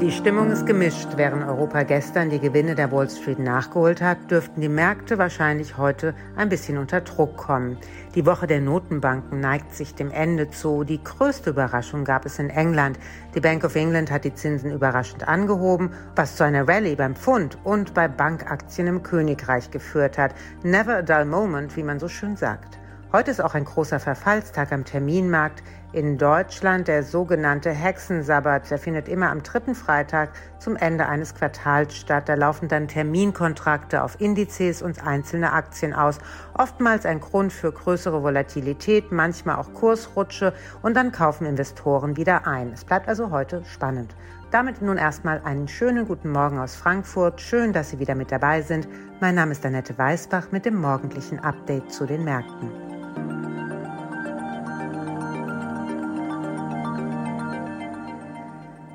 Die Stimmung ist gemischt. Während Europa gestern die Gewinne der Wall Street nachgeholt hat, dürften die Märkte wahrscheinlich heute ein bisschen unter Druck kommen. Die Woche der Notenbanken neigt sich dem Ende zu. Die größte Überraschung gab es in England. Die Bank of England hat die Zinsen überraschend angehoben, was zu einer Rallye beim Pfund und bei Bankaktien im Königreich geführt hat. Never a dull moment, wie man so schön sagt. Heute ist auch ein großer Verfallstag am Terminmarkt. In Deutschland der sogenannte Hexensabbat. Der findet immer am dritten Freitag zum Ende eines Quartals statt. Da laufen dann Terminkontrakte auf Indizes und einzelne Aktien aus. Oftmals ein Grund für größere Volatilität, manchmal auch Kursrutsche und dann kaufen Investoren wieder ein. Es bleibt also heute spannend. Damit nun erstmal einen schönen guten Morgen aus Frankfurt. Schön, dass Sie wieder mit dabei sind. Mein Name ist Annette Weißbach mit dem morgendlichen Update zu den Märkten.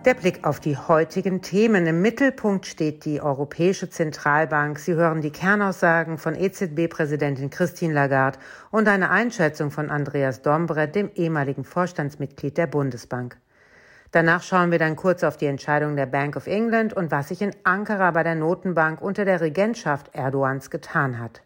Der Blick auf die heutigen Themen. Im Mittelpunkt steht die Europäische Zentralbank. Sie hören die Kernaussagen von EZB-Präsidentin Christine Lagarde und eine Einschätzung von Andreas Dombret, dem ehemaligen Vorstandsmitglied der Bundesbank. Danach schauen wir dann kurz auf die Entscheidung der Bank of England und was sich in Ankara bei der Notenbank unter der Regentschaft Erdogans getan hat.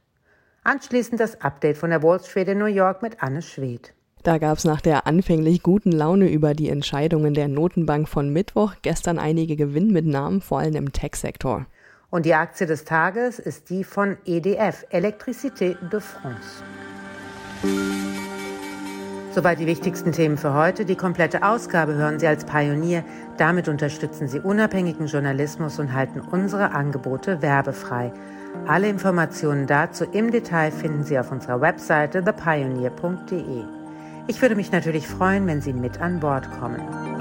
Anschließend das Update von der Wall Street in New York mit Anne Schwedt. Da gab es nach der anfänglich guten Laune über die Entscheidungen der Notenbank von Mittwoch gestern einige Gewinnmitnahmen, vor allem im Tech-Sektor. Und die Aktie des Tages ist die von EDF, Electricité de France. Soweit die wichtigsten Themen für heute. Die komplette Ausgabe hören Sie als Pionier. Damit unterstützen Sie unabhängigen Journalismus und halten unsere Angebote werbefrei. Alle Informationen dazu im Detail finden Sie auf unserer Webseite thepioneer.de. Ich würde mich natürlich freuen, wenn Sie mit an Bord kommen.